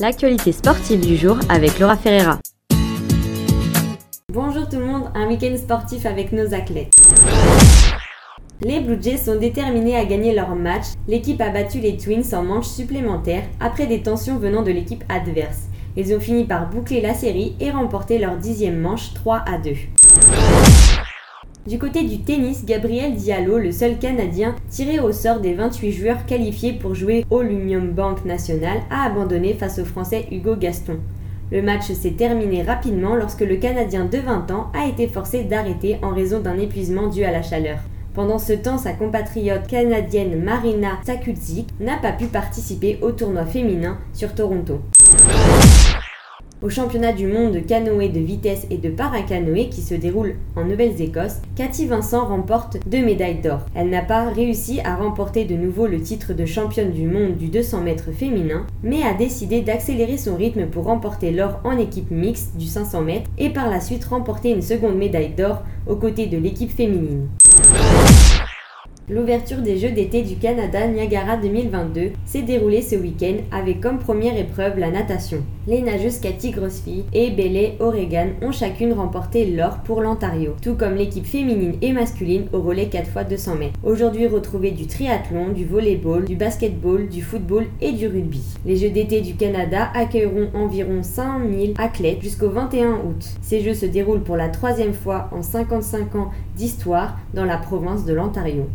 l'actualité sportive du jour avec Laura Ferreira. Bonjour tout le monde, un week-end sportif avec nos athlètes. Les Blue Jays sont déterminés à gagner leur match. L'équipe a battu les Twins en manche supplémentaire après des tensions venant de l'équipe adverse. Ils ont fini par boucler la série et remporter leur dixième manche 3 à 2. Du côté du tennis, Gabriel Diallo, le seul Canadien tiré au sort des 28 joueurs qualifiés pour jouer au l'Union Bank National, a abandonné face au Français Hugo Gaston. Le match s'est terminé rapidement lorsque le Canadien de 20 ans a été forcé d'arrêter en raison d'un épuisement dû à la chaleur. Pendant ce temps, sa compatriote canadienne Marina Sakudzic n'a pas pu participer au tournoi féminin sur Toronto. Au championnat du monde de canoë de vitesse et de paracanoë qui se déroule en Nouvelle-Écosse, Cathy Vincent remporte deux médailles d'or. Elle n'a pas réussi à remporter de nouveau le titre de championne du monde du 200 mètres féminin, mais a décidé d'accélérer son rythme pour remporter l'or en équipe mixte du 500 mètres et par la suite remporter une seconde médaille d'or aux côtés de l'équipe féminine. L'ouverture des Jeux d'été du Canada Niagara 2022 s'est déroulée ce week-end avec comme première épreuve la natation. Les nageuses Cathy Grossfille et Bailey Oregon ont chacune remporté l'or pour l'Ontario, tout comme l'équipe féminine et masculine au relais 4 x 200 mètres. Aujourd'hui retrouvés du triathlon, du volleyball, du basketball, du football et du rugby. Les Jeux d'été du Canada accueilleront environ 5000 athlètes jusqu'au 21 août. Ces Jeux se déroulent pour la troisième fois en 55 ans d'histoire dans la province de l'Ontario.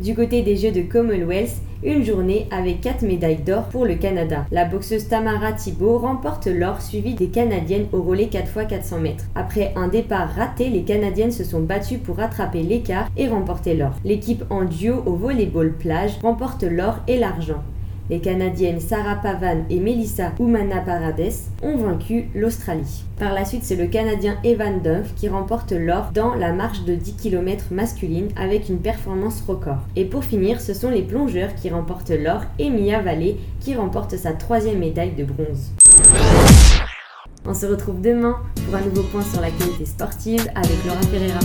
Du côté des Jeux de Commonwealth, une journée avec 4 médailles d'or pour le Canada. La boxeuse Tamara Thibault remporte l'or suivie des Canadiennes au relais 4x400 mètres. Après un départ raté, les Canadiennes se sont battues pour rattraper l'écart et remporter l'or. L'équipe en duo au volleyball plage remporte l'or et l'argent. Les Canadiennes Sarah Pavan et Melissa Oumana Parades ont vaincu l'Australie. Par la suite, c'est le Canadien Evan Duff qui remporte l'or dans la marche de 10 km masculine avec une performance record. Et pour finir, ce sont les plongeurs qui remportent l'or et Mia Vallée qui remporte sa troisième médaille de bronze. On se retrouve demain pour un nouveau point sur la qualité sportive avec Laura Ferreira.